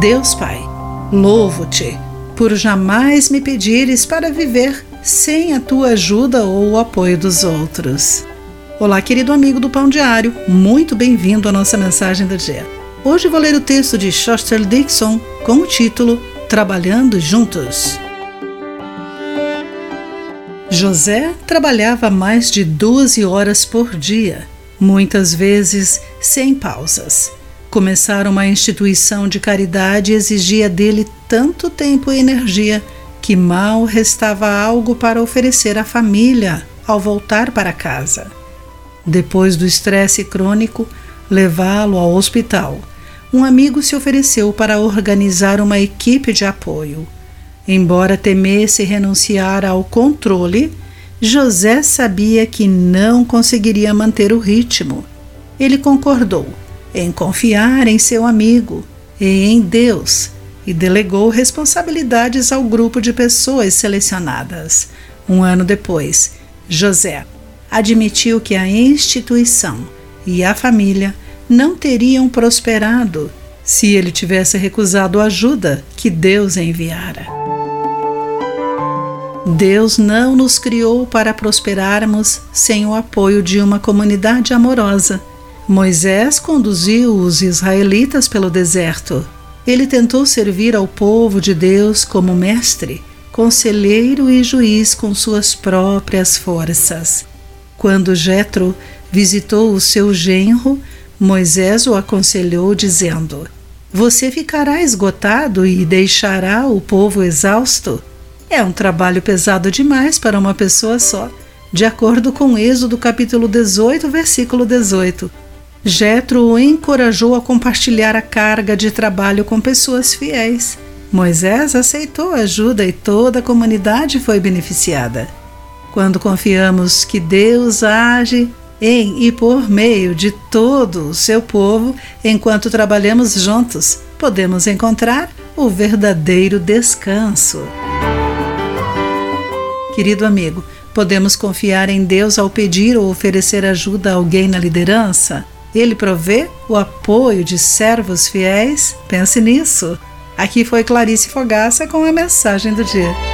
Deus Pai, louvo-te por jamais me pedires para viver sem a tua ajuda ou o apoio dos outros. Olá, querido amigo do Pão Diário, muito bem-vindo à nossa mensagem do dia. Hoje vou ler o texto de Shostel Dixon com o título Trabalhando Juntos. José trabalhava mais de 12 horas por dia, muitas vezes sem pausas. Começar uma instituição de caridade exigia dele tanto tempo e energia que mal restava algo para oferecer à família ao voltar para casa. Depois do estresse crônico, levá-lo ao hospital. Um amigo se ofereceu para organizar uma equipe de apoio. Embora temesse renunciar ao controle, José sabia que não conseguiria manter o ritmo. Ele concordou em confiar em seu amigo e em Deus e delegou responsabilidades ao grupo de pessoas selecionadas. Um ano depois, José admitiu que a instituição e a família não teriam prosperado se ele tivesse recusado a ajuda que Deus enviara. Deus não nos criou para prosperarmos sem o apoio de uma comunidade amorosa. Moisés conduziu os israelitas pelo deserto. Ele tentou servir ao povo de Deus como mestre, conselheiro e juiz com suas próprias forças. Quando Jetro visitou o seu genro, Moisés o aconselhou dizendo: Você ficará esgotado e deixará o povo exausto? É um trabalho pesado demais para uma pessoa só, de acordo com Êxodo capítulo 18, versículo 18. Jetro o encorajou a compartilhar a carga de trabalho com pessoas fiéis. Moisés aceitou a ajuda e toda a comunidade foi beneficiada. Quando confiamos que Deus age em e por meio de todo o seu povo, enquanto trabalhamos juntos, podemos encontrar o verdadeiro descanso. Querido amigo, podemos confiar em Deus ao pedir ou oferecer ajuda a alguém na liderança? Ele provê o apoio de servos fiéis? Pense nisso. Aqui foi Clarice Fogaça com a mensagem do dia.